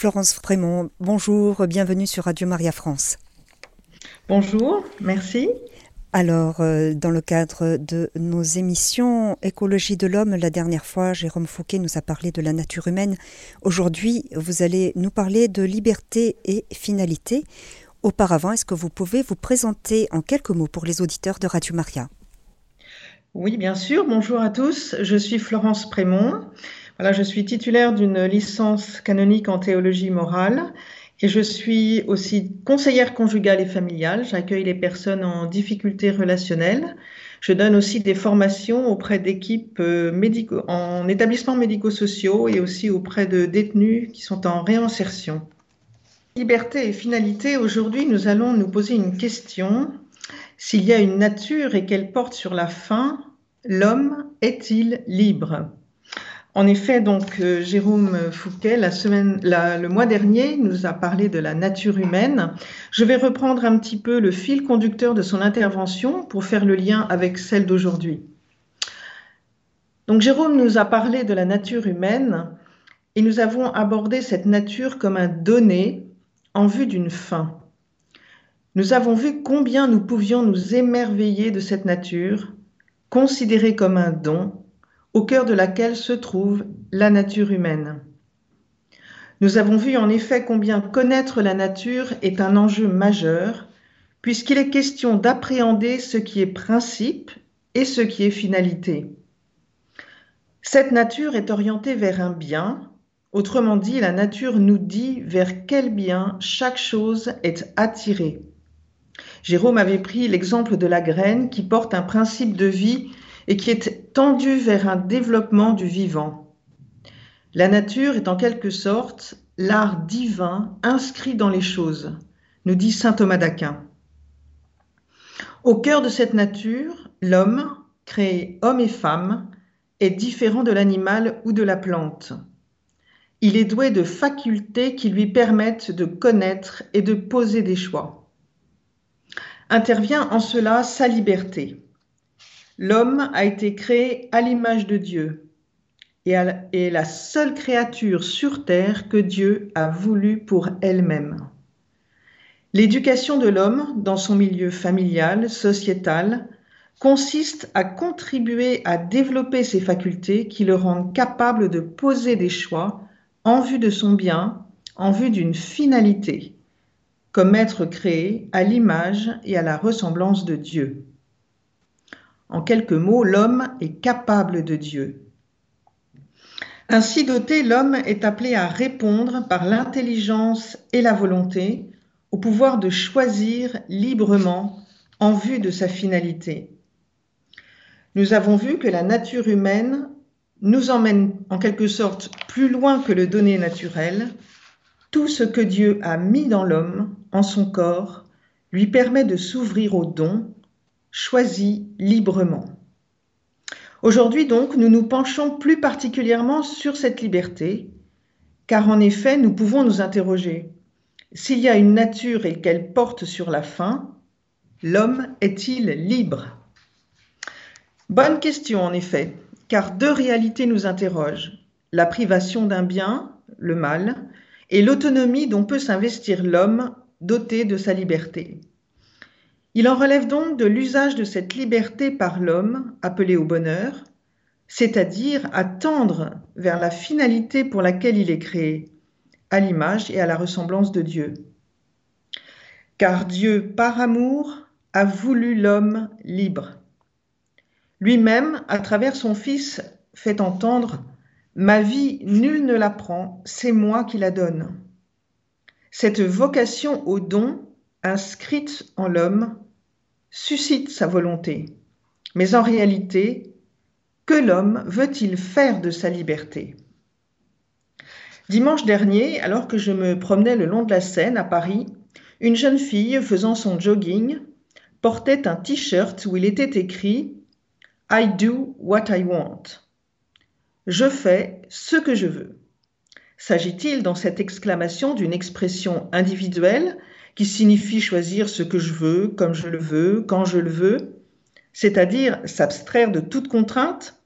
Florence Frémont, bonjour, bienvenue sur Radio Maria France. Bonjour, merci. Alors, euh, dans le cadre de nos émissions Écologie de l'homme, la dernière fois, Jérôme Fouquet nous a parlé de la nature humaine. Aujourd'hui, vous allez nous parler de liberté et finalité. Auparavant, est-ce que vous pouvez vous présenter en quelques mots pour les auditeurs de Radio Maria? Oui, bien sûr. Bonjour à tous. Je suis Florence Prémont. Je suis titulaire d'une licence canonique en théologie morale et je suis aussi conseillère conjugale et familiale. J'accueille les personnes en difficulté relationnelle. Je donne aussi des formations auprès d'équipes euh, en établissements médico-sociaux et aussi auprès de détenus qui sont en réinsertion. Liberté et finalité, aujourd'hui nous allons nous poser une question. S'il y a une nature et qu'elle porte sur la fin, l'homme est-il libre? En effet, donc euh, Jérôme Fouquet, le mois dernier, nous a parlé de la nature humaine. Je vais reprendre un petit peu le fil conducteur de son intervention pour faire le lien avec celle d'aujourd'hui. Donc Jérôme nous a parlé de la nature humaine et nous avons abordé cette nature comme un donné en vue d'une fin. Nous avons vu combien nous pouvions nous émerveiller de cette nature, considérée comme un don au cœur de laquelle se trouve la nature humaine. Nous avons vu en effet combien connaître la nature est un enjeu majeur, puisqu'il est question d'appréhender ce qui est principe et ce qui est finalité. Cette nature est orientée vers un bien, autrement dit, la nature nous dit vers quel bien chaque chose est attirée. Jérôme avait pris l'exemple de la graine qui porte un principe de vie et qui est tendue vers un développement du vivant. La nature est en quelque sorte l'art divin inscrit dans les choses, nous dit saint Thomas d'Aquin. Au cœur de cette nature, l'homme, créé homme et femme, est différent de l'animal ou de la plante. Il est doué de facultés qui lui permettent de connaître et de poser des choix. Intervient en cela sa liberté. L'homme a été créé à l'image de Dieu et est la seule créature sur terre que Dieu a voulu pour elle-même. L'éducation de l'homme dans son milieu familial, sociétal, consiste à contribuer à développer ses facultés qui le rendent capable de poser des choix en vue de son bien, en vue d'une finalité, comme être créé à l'image et à la ressemblance de Dieu. En quelques mots, l'homme est capable de Dieu. Ainsi doté, l'homme est appelé à répondre par l'intelligence et la volonté au pouvoir de choisir librement en vue de sa finalité. Nous avons vu que la nature humaine nous emmène en quelque sorte plus loin que le donné naturel. Tout ce que Dieu a mis dans l'homme, en son corps, lui permet de s'ouvrir au don, choisi librement. Aujourd'hui donc, nous nous penchons plus particulièrement sur cette liberté, car en effet, nous pouvons nous interroger. S'il y a une nature et qu'elle porte sur la fin, l'homme est-il libre? Bonne question en effet, car deux réalités nous interrogent. La privation d'un bien, le mal, et l'autonomie dont peut s'investir l'homme doté de sa liberté. Il en relève donc de l'usage de cette liberté par l'homme, appelé au bonheur, c'est-à-dire à tendre vers la finalité pour laquelle il est créé, à l'image et à la ressemblance de Dieu. Car Dieu, par amour, a voulu l'homme libre. Lui-même, à travers son Fils, fait entendre Ma vie, nul ne la prend, c'est moi qui la donne. Cette vocation au don inscrite en l'homme, suscite sa volonté. Mais en réalité, que l'homme veut-il faire de sa liberté? Dimanche dernier, alors que je me promenais le long de la Seine à Paris, une jeune fille faisant son jogging portait un t-shirt où il était écrit I do what I want. Je fais ce que je veux. S'agit-il dans cette exclamation d'une expression individuelle qui signifie choisir ce que je veux, comme je le veux, quand je le veux, c'est-à-dire s'abstraire de toute contrainte?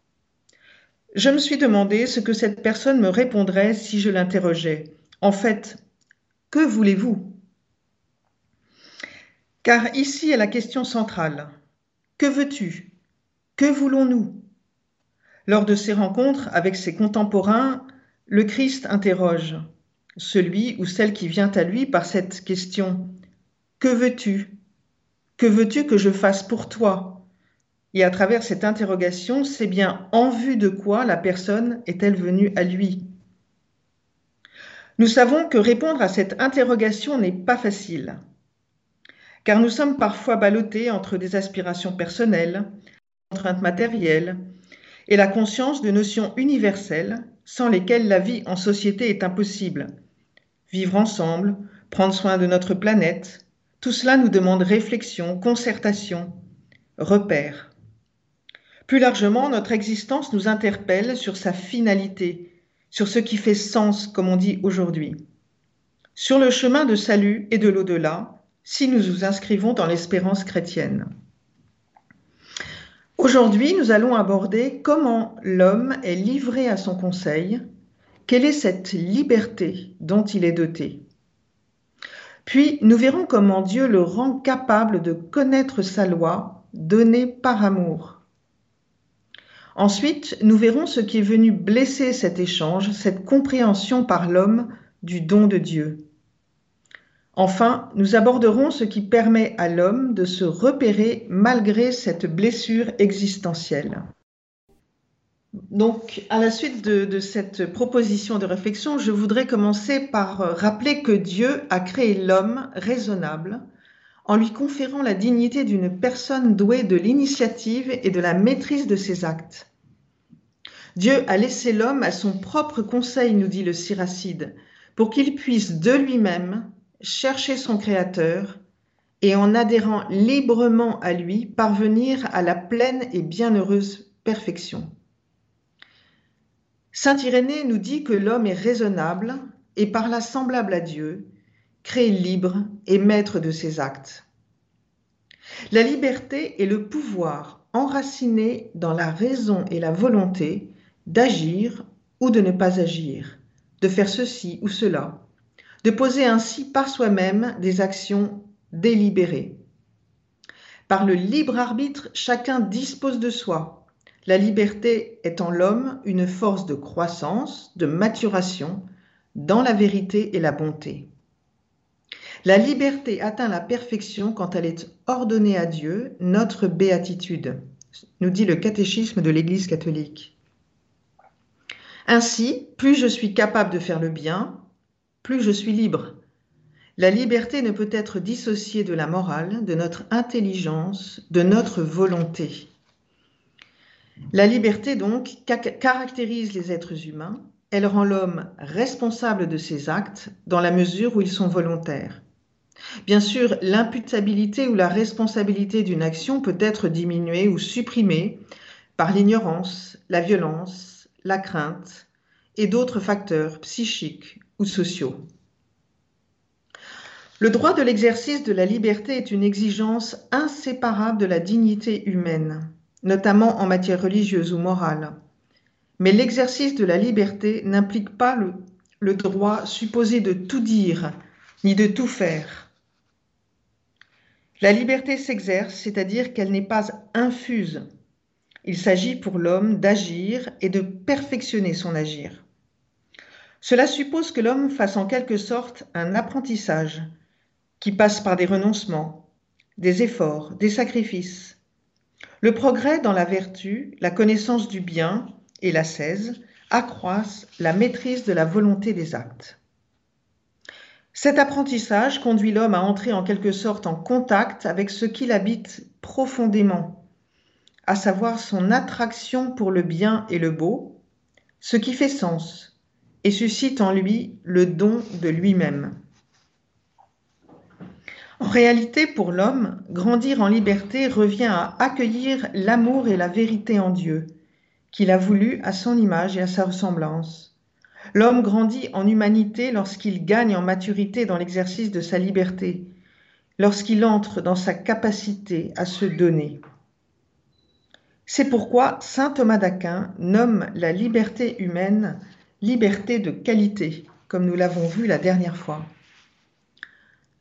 Je me suis demandé ce que cette personne me répondrait si je l'interrogeais. En fait, que voulez-vous? Car ici est la question centrale. Que veux-tu? Que voulons-nous? Lors de ces rencontres avec ses contemporains, le Christ interroge celui ou celle qui vient à lui par cette question. Que veux-tu? Que veux-tu que je fasse pour toi? Et à travers cette interrogation, c'est bien en vue de quoi la personne est-elle venue à lui? Nous savons que répondre à cette interrogation n'est pas facile, car nous sommes parfois ballottés entre des aspirations personnelles, contraintes matérielles, et la conscience de notions universelles sans lesquelles la vie en société est impossible. Vivre ensemble, prendre soin de notre planète, tout cela nous demande réflexion, concertation, repère. Plus largement, notre existence nous interpelle sur sa finalité, sur ce qui fait sens, comme on dit aujourd'hui. Sur le chemin de salut et de l'au-delà, si nous nous inscrivons dans l'espérance chrétienne. Aujourd'hui, nous allons aborder comment l'homme est livré à son conseil, quelle est cette liberté dont il est doté? Puis, nous verrons comment Dieu le rend capable de connaître sa loi donnée par amour Ensuite, nous verrons ce qui est venu blesser cet échange, cette compréhension par l'homme du don de Dieu. Enfin, nous aborderons ce qui permet à l'homme de se repérer malgré cette blessure existentielle. Donc, à la suite de, cette proposition de réflexion, je voudrais commencer par rappeler que Dieu a créé l'homme raisonnable en lui conférant la dignité d'une personne douée de l'initiative et de la maîtrise de ses actes. Dieu a laissé l'homme à son propre conseil, nous dit le Siracide, pour qu'il puisse de lui-même chercher son Créateur et en adhérant librement à lui, parvenir à la pleine et bienheureuse perfection. Saint Irénée nous dit que l'homme est raisonnable et par là semblable à Dieu, créé libre et maître de ses actes. La liberté est le pouvoir enraciné dans la raison et la volonté d'agir ou de ne pas agir, de faire ceci ou cela, de poser ainsi par soi-même des actions délibérées. Par le libre arbitre, chacun dispose de soi. La liberté est en l'homme une force de croissance, de maturation, dans la vérité et la bonté. La liberté atteint la perfection quand elle est ordonnée à Dieu, notre béatitude, nous dit le catéchisme de l'Église catholique. Ainsi, plus je suis capable de faire le bien, plus je suis libre. La liberté ne peut être dissociée de la morale, de notre intelligence, de notre volonté. La liberté, donc, caractérise les êtres humains. Elle rend l'homme responsable de ses actes dans la mesure où ils sont volontaires. Bien sûr, l'imputabilité ou la responsabilité d'une action peut être diminuée ou supprimée par l'ignorance, la violence, la crainte et d'autres facteurs psychiques ou sociaux. Le droit de l'exercice de la liberté est une exigence inséparable de la dignité humaine, notamment en matière religieuse ou morale. Mais l'exercice de la liberté n'implique pas le, droit supposé de tout dire ni de tout faire. La liberté s'exerce, c'est-à-dire qu'elle n'est pas infuse. Il s'agit pour l'homme d'agir et de perfectionner son agir. Cela suppose que l'homme fasse en quelque sorte un apprentissage qui passe par des renoncements, des efforts, des sacrifices. Le progrès dans la vertu, la connaissance du bien et l'ascèse accroissent la maîtrise de la volonté des actes. Cet apprentissage conduit l'homme à entrer en quelque sorte en contact avec ce qu'il habite profondément, à savoir son attraction pour le bien et le beau, ce qui fait sens et suscite en lui le don de lui-même. En réalité, pour l'homme, grandir en liberté revient à accueillir l'amour et la vérité en Dieu, qu'il a voulu à son image et à sa ressemblance L'homme grandit en humanité lorsqu'il gagne en maturité dans l'exercice de sa liberté, lorsqu'il entre dans sa capacité à se donner. C'est pourquoi Saint Thomas d'Aquin nomme la liberté humaine liberté de qualité, comme nous l'avons vu la dernière fois.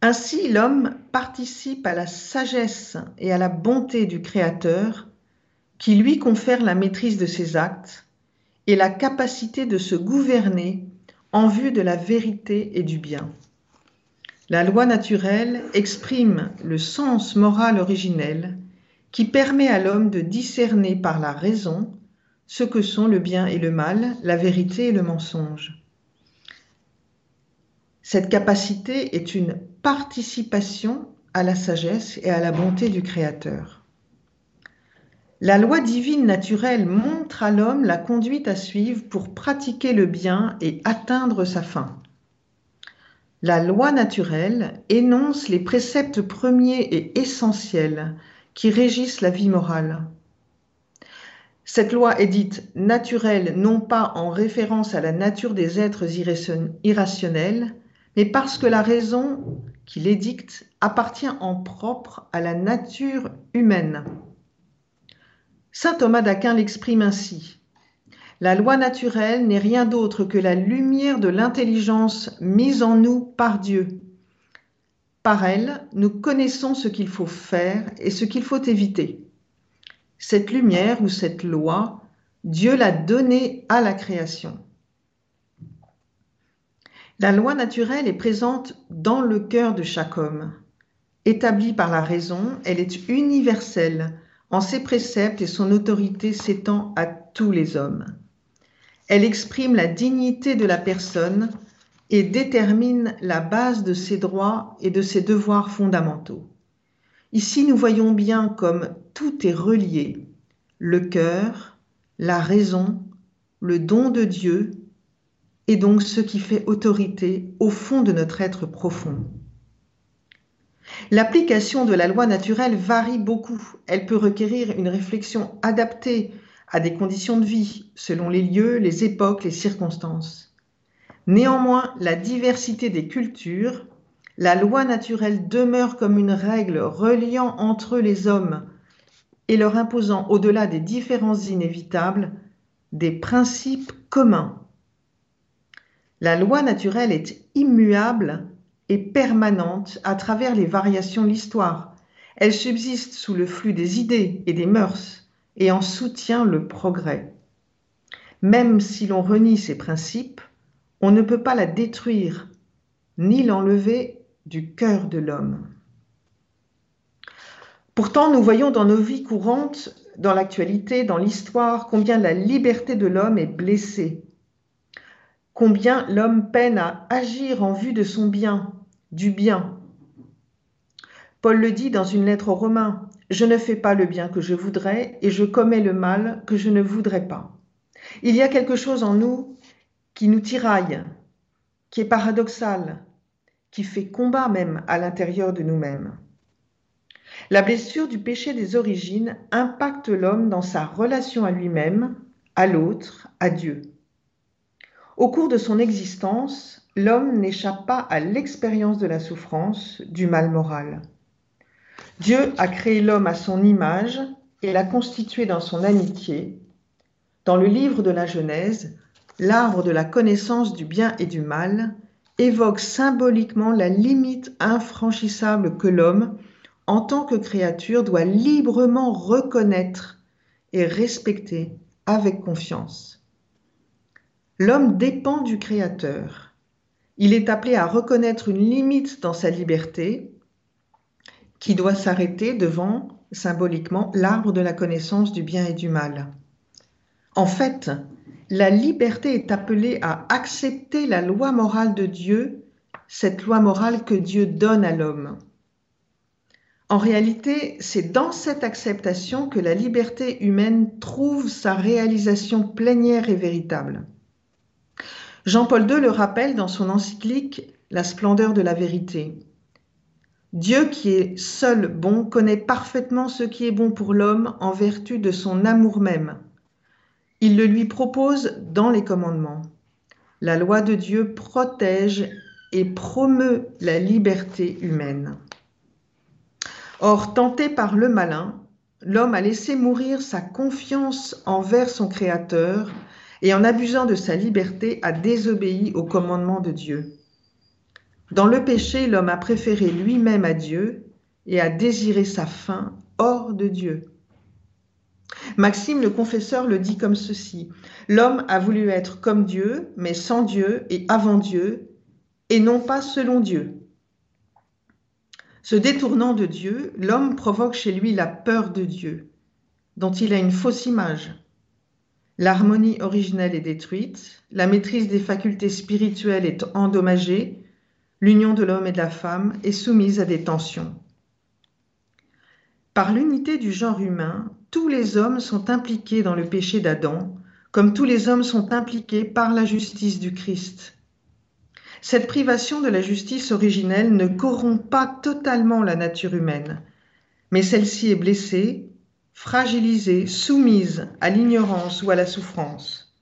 Ainsi, l'homme participe à la sagesse et à la bonté du Créateur qui lui confère la maîtrise de ses actes et la capacité de se gouverner en vue de la vérité et du bien. La loi naturelle exprime le sens moral originel qui permet à l'homme de discerner par la raison ce que sont le bien et le mal, la vérité et le mensonge. Cette capacité est une participation à la sagesse et à la bonté du Créateur. La loi divine naturelle montre à l'homme la conduite à suivre pour pratiquer le bien et atteindre sa fin. La loi naturelle énonce les préceptes premiers et essentiels qui régissent la vie morale. Cette loi est dite naturelle non pas en référence à la nature des êtres irrationnels, mais parce que la raison qui l'édicte appartient en propre à la nature humaine. Saint Thomas d'Aquin l'exprime ainsi. La loi naturelle n'est rien d'autre que la lumière de l'intelligence mise en nous par Dieu. Par elle, nous connaissons ce qu'il faut faire et ce qu'il faut éviter. Cette lumière ou cette loi, Dieu l'a donnée à la création. La loi naturelle est présente dans le cœur de chaque homme. Établie par la raison, elle est universelle en ses préceptes et son autorité s'étend à tous les hommes. Elle exprime la dignité de la personne et détermine la base de ses droits et de ses devoirs fondamentaux. Ici, nous voyons bien comme tout est relié, le cœur, la raison, le don de Dieu et donc ce qui fait autorité au fond de notre être profond. L'application de la loi naturelle varie beaucoup. Elle peut requérir une réflexion adaptée à des conditions de vie, selon les lieux, les époques, les circonstances. Néanmoins, la diversité des cultures, la loi naturelle demeure comme une règle reliant entre les hommes et leur imposant, au-delà des différences inévitables, des principes communs la loi naturelle est immuable et permanente à travers les variations de l'histoire. Elle subsiste sous le flux des idées et des mœurs et en soutient le progrès. Même si l'on renie ses principes, on ne peut pas la détruire ni l'enlever du cœur de l'homme. Pourtant, nous voyons dans nos vies courantes, dans l'actualité, dans l'histoire, combien la liberté de l'homme est blessée combien l'homme peine à agir en vue de son bien, du bien. Paul le dit dans une lettre aux Romains, Je ne fais pas le bien que je voudrais et je commets le mal que je ne voudrais pas. Il y a quelque chose en nous qui nous tiraille, qui est paradoxal, qui fait combat même à l'intérieur de nous-mêmes. La blessure du péché des origines impacte l'homme dans sa relation à lui-même, à l'autre, à Dieu. Au cours de son existence, l'homme n'échappe pas à l'expérience de la souffrance, du mal moral. Dieu a créé l'homme à son image et l'a constitué dans son amitié. Dans le livre de la Genèse, l'arbre de la connaissance du bien et du mal évoque symboliquement la limite infranchissable que l'homme, en tant que créature, doit librement reconnaître et respecter avec confiance. L'homme dépend du Créateur. Il est appelé à reconnaître une limite dans sa liberté qui doit s'arrêter devant, symboliquement, l'arbre de la connaissance du bien et du mal. En fait, la liberté est appelée à accepter la loi morale de Dieu, cette loi morale que Dieu donne à l'homme. En réalité, c'est dans cette acceptation que la liberté humaine trouve sa réalisation plénière et véritable. Jean-Paul II le rappelle dans son encyclique La splendeur de la vérité. Dieu qui est seul bon connaît parfaitement ce qui est bon pour l'homme en vertu de son amour même. Il le lui propose dans les commandements. La loi de Dieu protège et promeut la liberté humaine. Or, tenté par le malin, l'homme a laissé mourir sa confiance envers son Créateur et en abusant de sa liberté a désobéi au commandement de Dieu. Dans le péché, l'homme a préféré lui-même à Dieu et a désiré sa fin hors de Dieu. Maxime le confesseur le dit comme ceci. L'homme a voulu être comme Dieu, mais sans Dieu et avant Dieu, et non pas selon Dieu. Se détournant de Dieu, l'homme provoque chez lui la peur de Dieu, dont il a une fausse image. L'harmonie originelle est détruite, la maîtrise des facultés spirituelles est endommagée, l'union de l'homme et de la femme est soumise à des tensions. Par l'unité du genre humain, tous les hommes sont impliqués dans le péché d'Adam, comme tous les hommes sont impliqués par la justice du Christ. Cette privation de la justice originelle ne corrompt pas totalement la nature humaine, mais celle-ci est blessée, fragilisée, soumise à l'ignorance ou à la souffrance.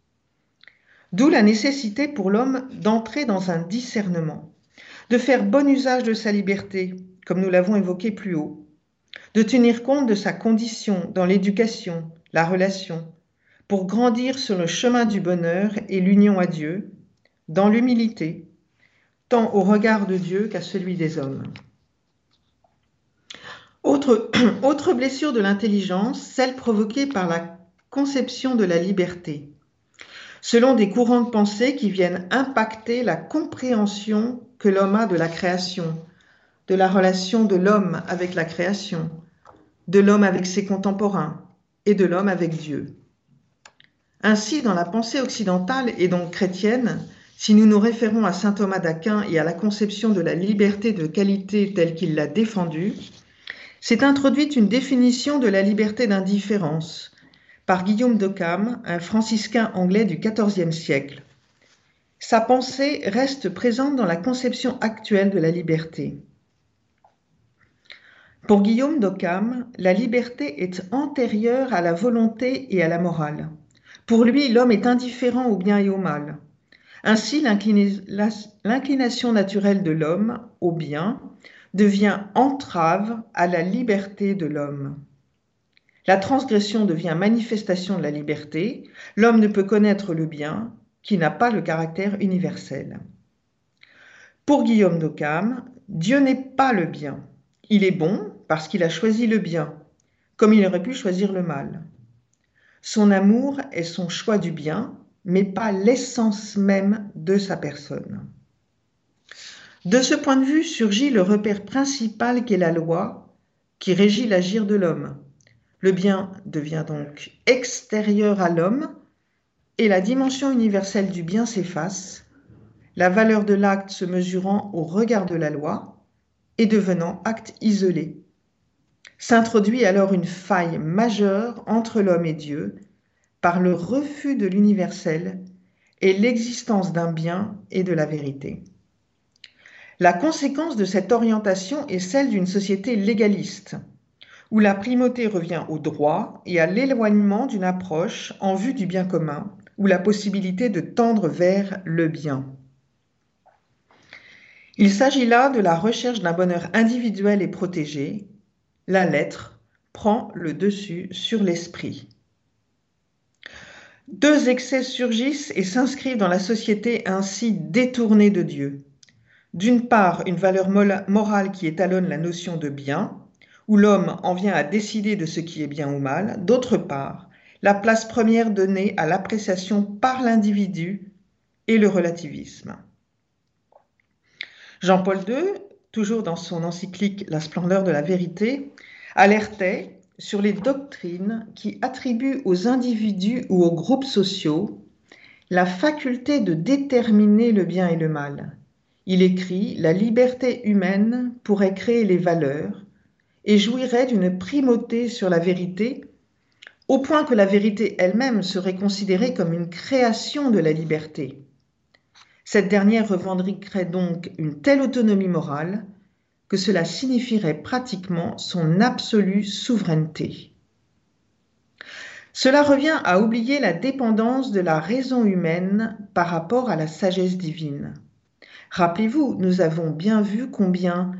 D'où la nécessité pour l'homme d'entrer dans un discernement, de faire bon usage de sa liberté, comme nous l'avons évoqué plus haut, de tenir compte de sa condition dans l'éducation, la relation, pour grandir sur le chemin du bonheur et l'union à Dieu, dans l'humilité, tant au regard de Dieu qu'à celui des hommes. Autre, blessure de l'intelligence, celle provoquée par la conception de la liberté, selon des courants de pensée qui viennent impacter la compréhension que l'homme a de la création, de la relation de l'homme avec la création, de l'homme avec ses contemporains et de l'homme avec Dieu. Ainsi, dans la pensée occidentale et donc chrétienne, si nous nous référons à saint Thomas d'Aquin et à la conception de la liberté de qualité telle qu'il l'a défendue, s'est introduite une définition de la liberté d'indifférence par Guillaume d'Occam, un franciscain anglais du XIVe siècle. Sa pensée reste présente dans la conception actuelle de la liberté. Pour Guillaume d'Occam, la liberté est antérieure à la volonté et à la morale. Pour lui, l'homme est indifférent au bien et au mal. Ainsi, l'inclination naturelle de l'homme au bien devient entrave à la liberté de l'homme. La transgression devient manifestation de la liberté. L'homme ne peut connaître le bien qui n'a pas le caractère universel. Pour Guillaume d'Occam, Dieu n'est pas le bien. Il est bon parce qu'il a choisi le bien, comme il aurait pu choisir le mal. Son amour est son choix du bien, mais pas l'essence même de sa personne. De ce point de vue surgit le repère principal qu'est la loi qui régit l'agir de l'homme. Le bien devient donc extérieur à l'homme et la dimension universelle du bien s'efface, la valeur de l'acte se mesurant au regard de la loi, et devenant acte isolé. S'introduit alors une faille majeure entre l'homme et Dieu par le refus de l'universel et l'existence d'un bien et de la vérité. La conséquence de cette orientation est celle d'une société légaliste, où la primauté revient au droit et à l'éloignement d'une approche en vue du bien commun, ou la possibilité de tendre vers le bien. Il s'agit là de la recherche d'un bonheur individuel et protégé. La lettre prend le dessus sur l'esprit. Deux excès surgissent et s'inscrivent dans la société ainsi détournée de Dieu. D'une part, une valeur morale qui étalonne la notion de bien, où l'homme en vient à décider de ce qui est bien ou mal. D'autre part, la place première donnée à l'appréciation par l'individu et le relativisme. Jean-Paul II, toujours dans son encyclique La splendeur de la vérité, alertait sur les doctrines qui attribuent aux individus ou aux groupes sociaux la faculté de déterminer le bien et le mal. Il écrit La liberté humaine pourrait créer les valeurs et jouirait d'une primauté sur la vérité, au point que la vérité elle-même serait considérée comme une création de la liberté. Cette dernière revendiquerait donc une telle autonomie morale que cela signifierait pratiquement son absolue souveraineté. Cela revient à oublier la dépendance de la raison humaine par rapport à la sagesse divine. Rappelez-vous, nous avons bien vu combien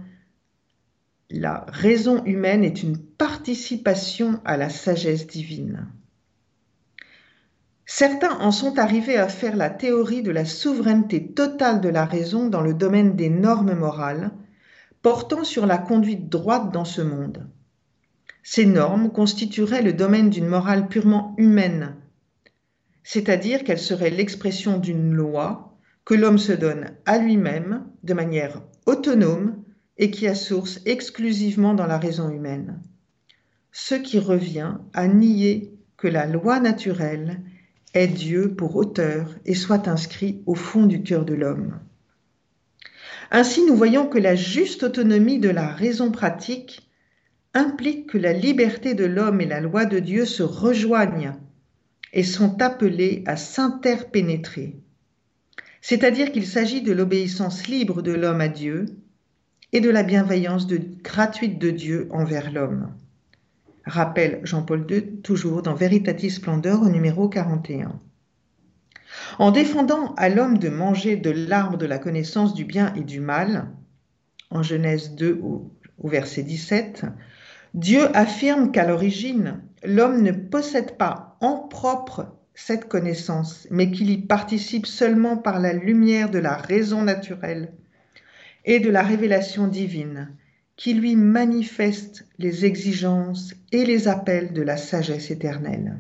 la raison humaine est une participation à la sagesse divine. Certains en sont arrivés à faire la théorie de la souveraineté totale de la raison dans le domaine des normes morales, portant sur la conduite droite dans ce monde. Ces normes constitueraient le domaine d'une morale purement humaine, c'est-à-dire qu'elles seraient l'expression d'une loi que l'homme se donne à lui-même de manière autonome et qui a source exclusivement dans la raison humaine. Ce qui revient à nier que la loi naturelle est Dieu pour auteur et soit inscrit au fond du cœur de l'homme. Ainsi, nous voyons que la juste autonomie de la raison pratique implique que la liberté de l'homme et la loi de Dieu se rejoignent et sont appelées à s'interpénétrer. C'est-à-dire qu'il s'agit de l'obéissance libre de l'homme à Dieu et de la bienveillance gratuite de Dieu envers l'homme rappelle Jean-Paul II, toujours dans Veritatis Splendor au numéro 41. En défendant à l'homme de manger de l'arbre de la connaissance du bien et du mal, en Genèse 2 au, au verset 17, Dieu affirme qu'à l'origine, l'homme ne possède pas en propre cette connaissance, mais qu'il y participe seulement par la lumière de la raison naturelle et de la révélation divine, qui lui manifeste les exigences et les appels de la sagesse éternelle.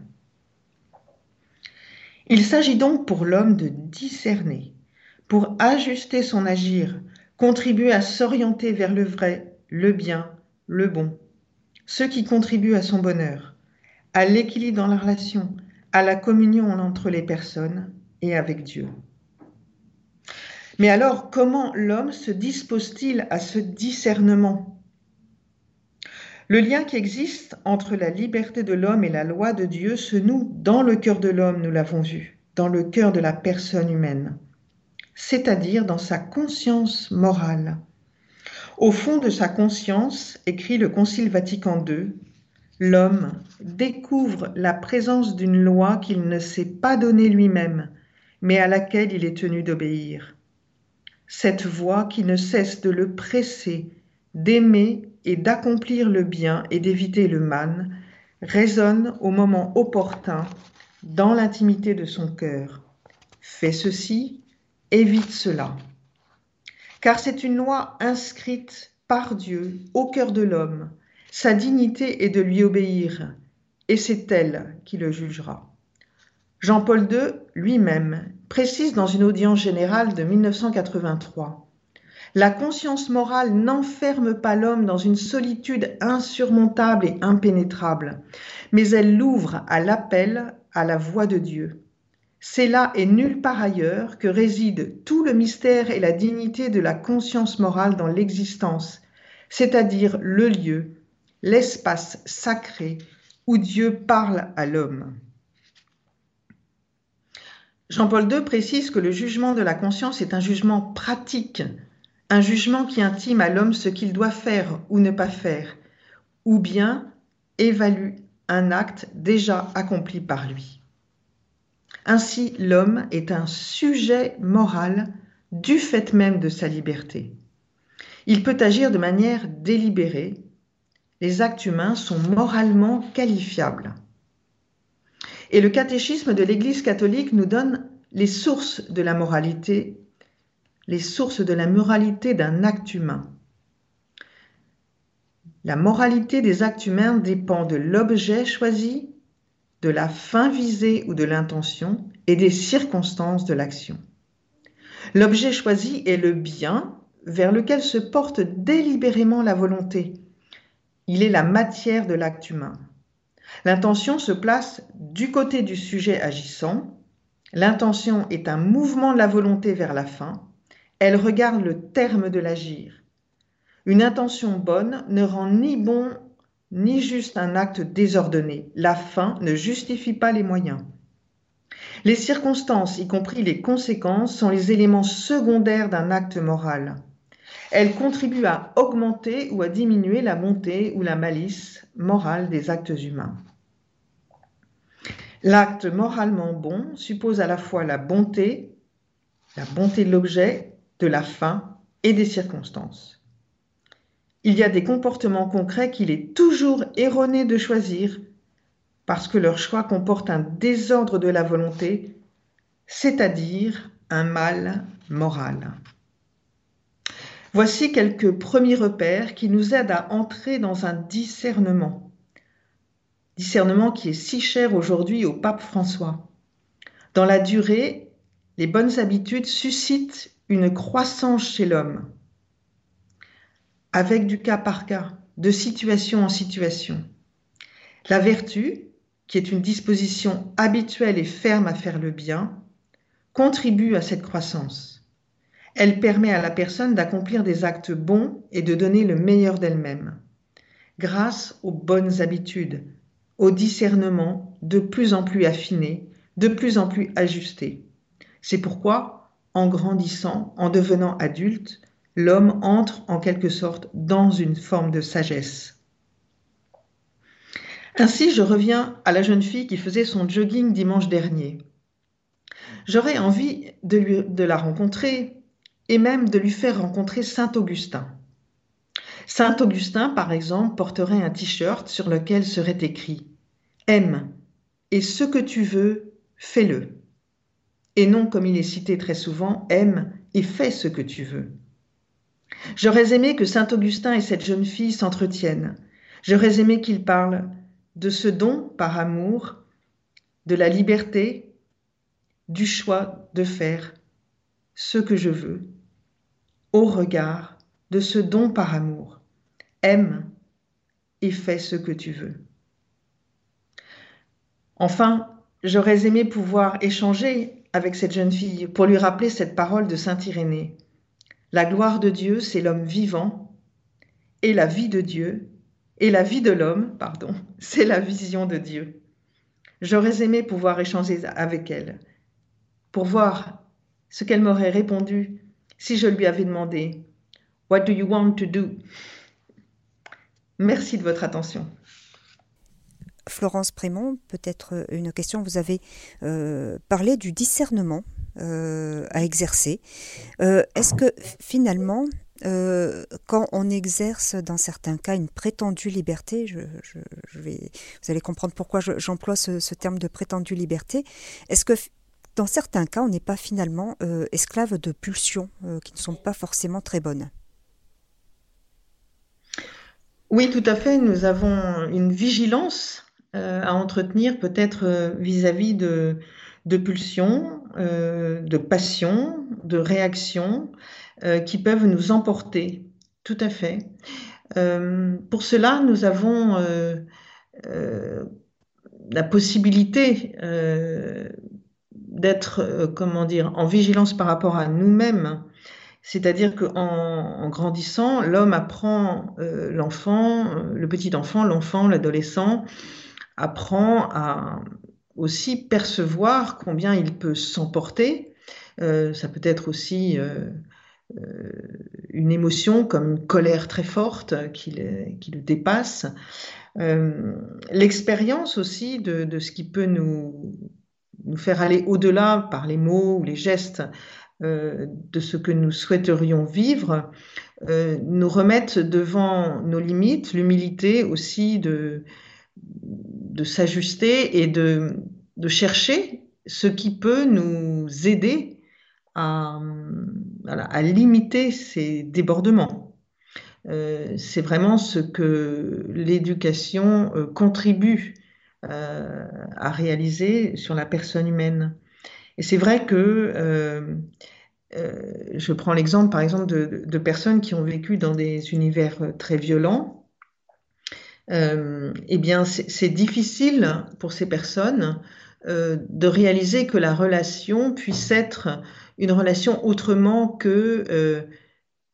Il s'agit donc pour l'homme de discerner, pour ajuster son agir, contribuer à s'orienter vers le vrai, le bien, le bon, ce qui contribue à son bonheur, à l'équilibre dans la relation, à la communion entre les personnes et avec Dieu. Mais alors, comment l'homme se dispose-t-il à ce discernement? Le lien qui existe entre la liberté de l'homme et la loi de Dieu se noue dans le cœur de l'homme, nous l'avons vu, dans le cœur de la personne humaine, c'est-à-dire dans sa conscience morale. Au fond de sa conscience, écrit le Concile Vatican II, l'homme découvre la présence d'une loi qu'il ne s'est pas donnée lui-même, mais à laquelle il est tenu d'obéir cette voix qui ne cesse de le presser, d'aimer et d'accomplir le bien et d'éviter le mal, résonne au moment opportun dans l'intimité de son cœur. Fais ceci, évite cela. Car c'est une loi inscrite par Dieu au cœur de l'homme. Sa dignité est de lui obéir, et c'est elle qui le jugera. Jean-Paul II lui-même précise dans une audience générale de 1983 La conscience morale n'enferme pas l'homme dans une solitude insurmontable et impénétrable, mais elle l'ouvre à l'appel à la voix de Dieu. C'est là et nulle part ailleurs que réside tout le mystère et la dignité de la conscience morale dans l'existence, c'est-à-dire le lieu, l'espace sacré où Dieu parle à l'homme. Jean-Paul II précise que le jugement de la conscience est un jugement pratique, un jugement qui intime à l'homme ce qu'il doit faire ou ne pas faire, ou bien évalue un acte déjà accompli par lui. Ainsi, l'homme est un sujet moral du fait même de sa liberté. Il peut agir de manière délibérée. Les actes humains sont moralement qualifiables. Et le catéchisme de l'Église catholique nous donne les sources de la moralité, les sources de la moralité d'un acte humain. La moralité des actes humains dépend de l'objet choisi, de la fin visée ou de l'intention et des circonstances de l'action. L'objet choisi est le bien vers lequel se porte délibérément la volonté. Il est la matière de l'acte humain. L'intention se place du côté du sujet agissant. L'intention est un mouvement de la volonté vers la fin. Elle regarde le terme de l'agir. Une intention bonne ne rend ni bon ni juste un acte désordonné. La fin ne justifie pas les moyens. Les circonstances, y compris les conséquences, sont les éléments secondaires d'un acte moral. Elles contribuent à augmenter ou à diminuer la bonté ou la malice morale des actes humains. L'acte moralement bon suppose à la fois la bonté, la bonté de l'objet, de la fin et des circonstances. Il y a des comportements concrets qu'il est toujours erroné de choisir parce que leur choix comporte un désordre de la volonté, c'est-à-dire un mal moral. Voici quelques premiers repères qui nous aident à entrer dans un discernement. Discernement qui est si cher aujourd'hui au pape François. Dans la durée, les bonnes habitudes suscitent une croissance chez l'homme, avec du cas par cas, de situation en situation. La vertu, qui est une disposition habituelle et ferme à faire le bien, contribue à cette croissance. Elle permet à la personne d'accomplir des actes bons et de donner le meilleur d'elle-même, grâce aux bonnes habitudes, au discernement de plus en plus affiné, de plus en plus ajusté. C'est pourquoi, en grandissant, en devenant adulte, l'homme entre en quelque sorte dans une forme de sagesse. Ainsi, je reviens à la jeune fille qui faisait son jogging dimanche dernier. J'aurais envie de, de la rencontrer et même de lui faire rencontrer Saint Augustin. Saint Augustin, par exemple, porterait un t-shirt sur lequel serait écrit Aime, et ce que tu veux, fais-le. Et non, comme il est cité très souvent, aime et fais ce que tu veux. J'aurais aimé que Saint Augustin et cette jeune fille s'entretiennent. J'aurais aimé qu'ils parlent de ce don par amour, de la liberté, du choix de faire ce que je veux, au regard de ce don par amour. Aime et fais ce que tu veux. Enfin, j'aurais aimé pouvoir échanger avec cette jeune fille pour lui rappeler cette parole de Saint Irénée. La gloire de Dieu, c'est l'homme vivant, et la vie de Dieu, et la vie de l'homme, pardon, c'est la vision de Dieu. J'aurais aimé pouvoir échanger avec elle, pour voir ce qu'elle m'aurait répondu si je lui avais demandé What do you want to do? Merci de votre attention. Florence Prémont, peut-être une question. Vous avez euh, parlé du discernement euh, à exercer. Euh, est-ce que finalement, quand on exerce dans certains cas une prétendue liberté, je, vais, vous allez comprendre pourquoi j'emploie ce, terme de prétendue liberté, est-ce que dans certains cas, on n'est pas finalement esclave de pulsions qui ne sont pas forcément très bonnes Oui, tout à fait. Nous avons une vigilance à entretenir peut-être vis-à-vis de, pulsions, euh, de passions, de réactions euh, qui peuvent nous emporter. Tout à fait. Euh, pour cela, nous avons la possibilité d'être, comment dire, en vigilance par rapport à nous-mêmes. C'est-à-dire qu'en en grandissant, l'homme apprend, l'enfant, le petit enfant, l'enfant, l'adolescent, apprend à, aussi percevoir combien il peut s'emporter. Euh, ça peut être aussi euh, euh, une émotion comme une colère très forte qui le, dépasse. L'expérience aussi de, ce qui peut nous, nous faire aller au-delà par les mots ou les gestes de ce que nous souhaiterions vivre, nous remettent devant nos limites, l'humilité aussi de, de s'ajuster et de, de, chercher ce qui peut nous aider à, à limiter ces débordements. Euh, c'est vraiment ce que l'éducation euh, contribue euh, à réaliser sur la personne humaine. Et c'est vrai que je prends l'exemple, par exemple, de, de, personnes qui ont vécu dans des univers très violents euh, eh bien, c'est difficile pour ces personnes euh, de réaliser que la relation puisse être une relation autrement que euh,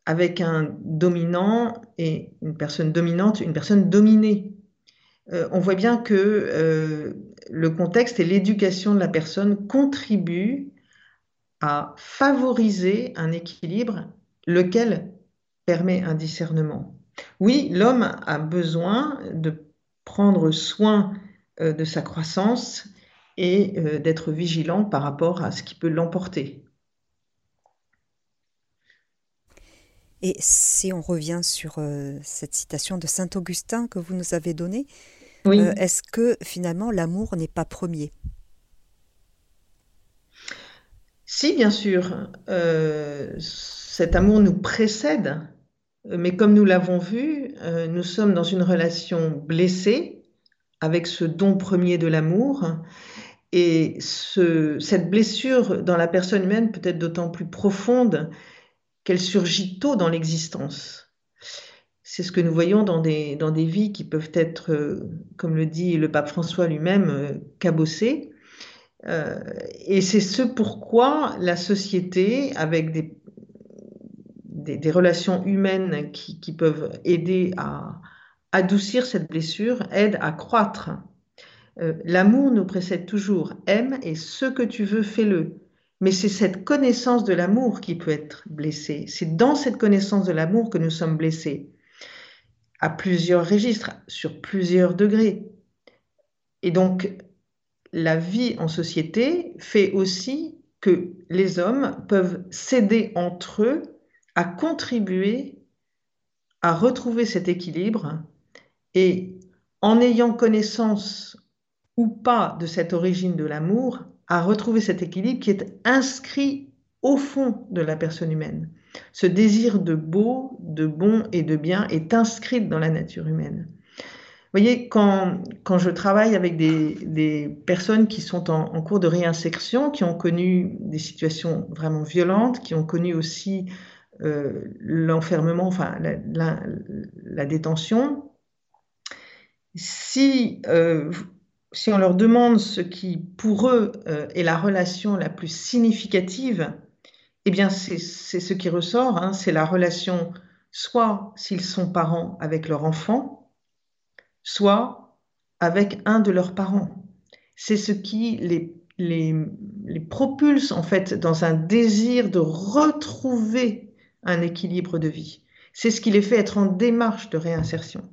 avec un dominant et une personne dominante, une personne dominée. On voit bien que le contexte et l'éducation de la personne contribuent à favoriser un équilibre, lequel permet un discernement. Oui, l'homme a besoin de prendre soin euh, de sa croissance et euh, d'être vigilant par rapport à ce qui peut l'emporter. Et si on revient sur euh, cette citation de Saint Augustin que vous nous avez donnée, est-ce que finalement l'amour n'est pas premier? Si, bien sûr. cet amour nous précède, mais comme nous l'avons vu, nous sommes dans une relation blessée avec ce don premier de l'amour. Et cette blessure dans la personne humaine peut être d'autant plus profonde qu'elle surgit tôt dans l'existence. C'est ce que nous voyons dans des, dans des vies qui peuvent être, euh, comme le dit le pape François lui-même, euh, cabossées. Euh, et c'est ce pourquoi la société, avec des, des, relations humaines qui, qui peuvent aider à, adoucir cette blessure aide à croître. L'amour nous précède toujours. Aime et ce que tu veux, fais-le. Mais c'est cette connaissance de l'amour qui peut être blessée. C'est dans cette connaissance de l'amour que nous sommes blessés. À plusieurs registres, sur plusieurs degrés. Et donc, la vie en société fait aussi que les hommes peuvent s'aider entre eux à contribuer à retrouver cet équilibre et en ayant connaissance ou pas de cette origine de l'amour, à retrouver cet équilibre qui est inscrit au fond de la personne humaine. Ce désir de beau, de bon et de bien est inscrit dans la nature humaine. Vous voyez, quand, quand je travaille avec des, personnes qui sont en, cours de réinsertion, qui ont connu des situations vraiment violentes, qui ont connu aussi euh, l'enfermement, enfin la, détention, si, euh, si on leur demande ce qui, pour eux, euh, est la relation la plus significative, eh bien, c'est ce qui ressort, hein, c'est la relation, soit s'ils sont parents avec leur enfant, soit avec un de leurs parents. C'est ce qui les, les, les propulse, en fait, dans un désir de retrouver un équilibre de vie. C'est ce qui les fait être en démarche de réinsertion.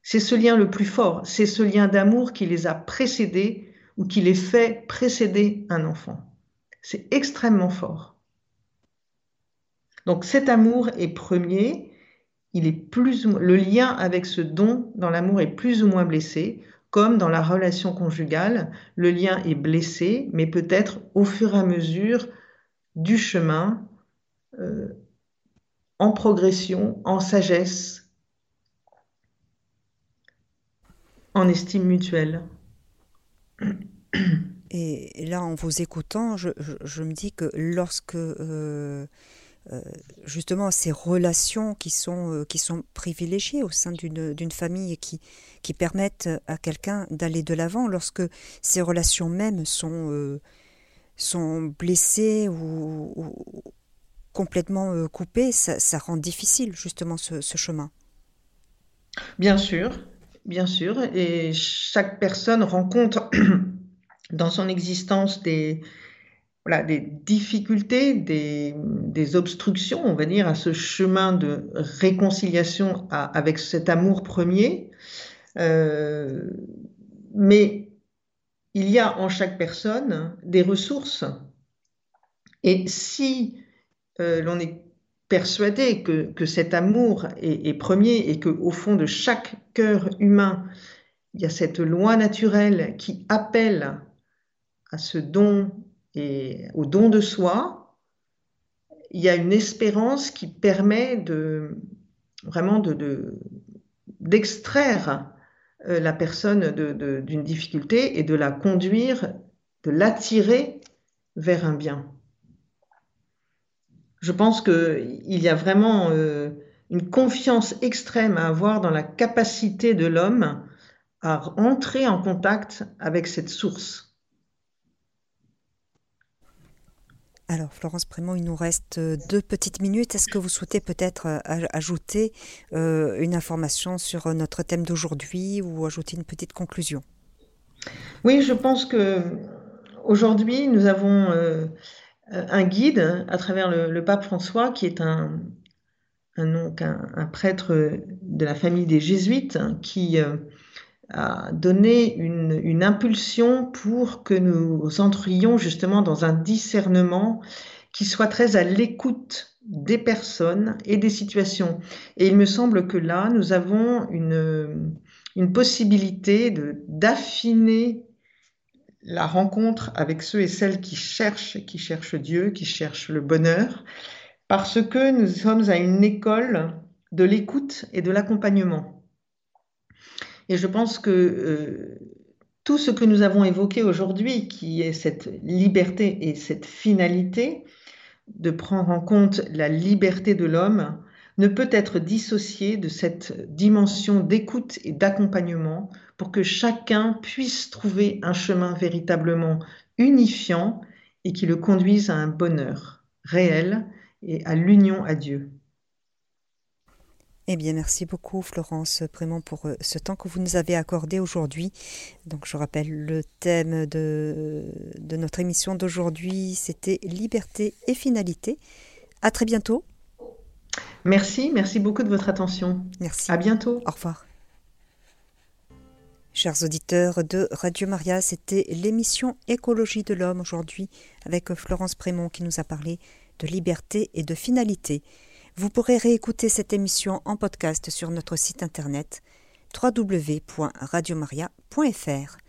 C'est ce lien le plus fort, c'est ce lien d'amour qui les a précédés ou qui les fait précéder un enfant. C'est extrêmement fort. Donc cet amour est premier, il est plus le lien avec ce don dans l'amour est plus ou moins blessé, comme dans la relation conjugale, le lien est blessé, mais peut-être au fur et à mesure du chemin, euh, en progression, en sagesse, en estime mutuelle. Et là, en vous écoutant, je, me dis que lorsque euh, justement ces relations qui sont, euh, qui sont privilégiées au sein d'une famille et qui, qui permettent à quelqu'un d'aller de l'avant, lorsque ces relations mêmes sont, sont blessées ou, complètement coupées, ça, rend difficile justement ce chemin. Bien sûr, bien sûr, et chaque personne rencontre dans son existence des, voilà, des difficultés, des, des, obstructions, on va dire, à ce chemin de réconciliation avec cet amour premier. Euh, mais il y a en chaque personne des ressources. Et si euh, l'on est persuadé que, cet amour est, premier et qu'au fond de chaque cœur humain, il y a cette loi naturelle qui appelle à ce don et au don de soi, il y a une espérance qui permet de vraiment de, d'extraire euh, la personne d'une difficulté et de la conduire, de l'attirer vers un bien je pense qu'il y a vraiment euh, une confiance extrême à avoir dans la capacité de l'homme à entrer en contact avec cette source. Alors, Florence Prémont, il nous reste euh, deux petites minutes. Est-ce que vous souhaitez peut-être euh, ajouter une information sur notre thème d'aujourd'hui ou ajouter une petite conclusion? Oui, je pense que aujourd'hui, nous avons euh, un guide à travers le, pape François, qui est un, un, un, prêtre de la famille des jésuites, hein, qui donné une, une, impulsion pour que nous entrions justement dans un discernement qui soit très à l'écoute des personnes et des situations. Et il me semble que là, nous avons une, une possibilité d'affiner la rencontre avec ceux et celles qui cherchent, qui cherchent Dieu, qui cherchent le bonheur, parce que nous sommes à une école de l'écoute et de l'accompagnement. Et je pense que euh, tout ce que nous avons évoqué aujourd'hui, qui est cette liberté et cette finalité, de prendre en compte la liberté de l'homme, ne peut être dissocié de cette dimension d'écoute et d'accompagnement pour que chacun puisse trouver un chemin véritablement unifiant et qui le conduise à un bonheur réel et à l'union à Dieu. Eh bien, merci beaucoup Florence Prémont pour euh, ce temps que vous nous avez accordé aujourd'hui. Donc, je rappelle le thème de, de notre émission d'aujourd'hui, c'était liberté et finalité. À très bientôt. Merci, merci beaucoup de votre attention. Merci. À bientôt. Au revoir. Chers auditeurs de Radio Maria, c'était l'émission Écologie de l'homme aujourd'hui avec Florence Prémont qui nous a parlé de liberté et de finalité. Vous pourrez réécouter cette émission en podcast sur notre site internet www.radiomaria.fr.